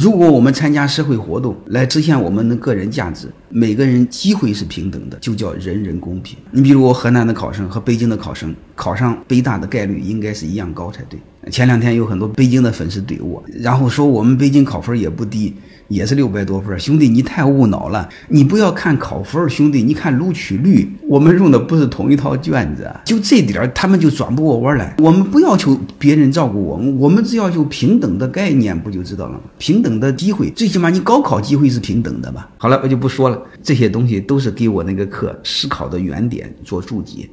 如果我们参加社会活动来实现我们的个人价值，每个人机会是平等的，就叫人人公平。你比如我河南的考生和北京的考生考上北大的概率应该是一样高才对。前两天有很多北京的粉丝怼我，然后说我们北京考分也不低。也是六百多分，兄弟，你太无脑了。你不要看考分，兄弟，你看录取率。我们用的不是同一套卷子，就这点儿，他们就转不过弯来。我们不要求别人照顾我们，我们只要求平等的概念，不就知道了吗？平等的机会，最起码你高考机会是平等的吧？好了，我就不说了，这些东西都是给我那个课思考的原点做注解。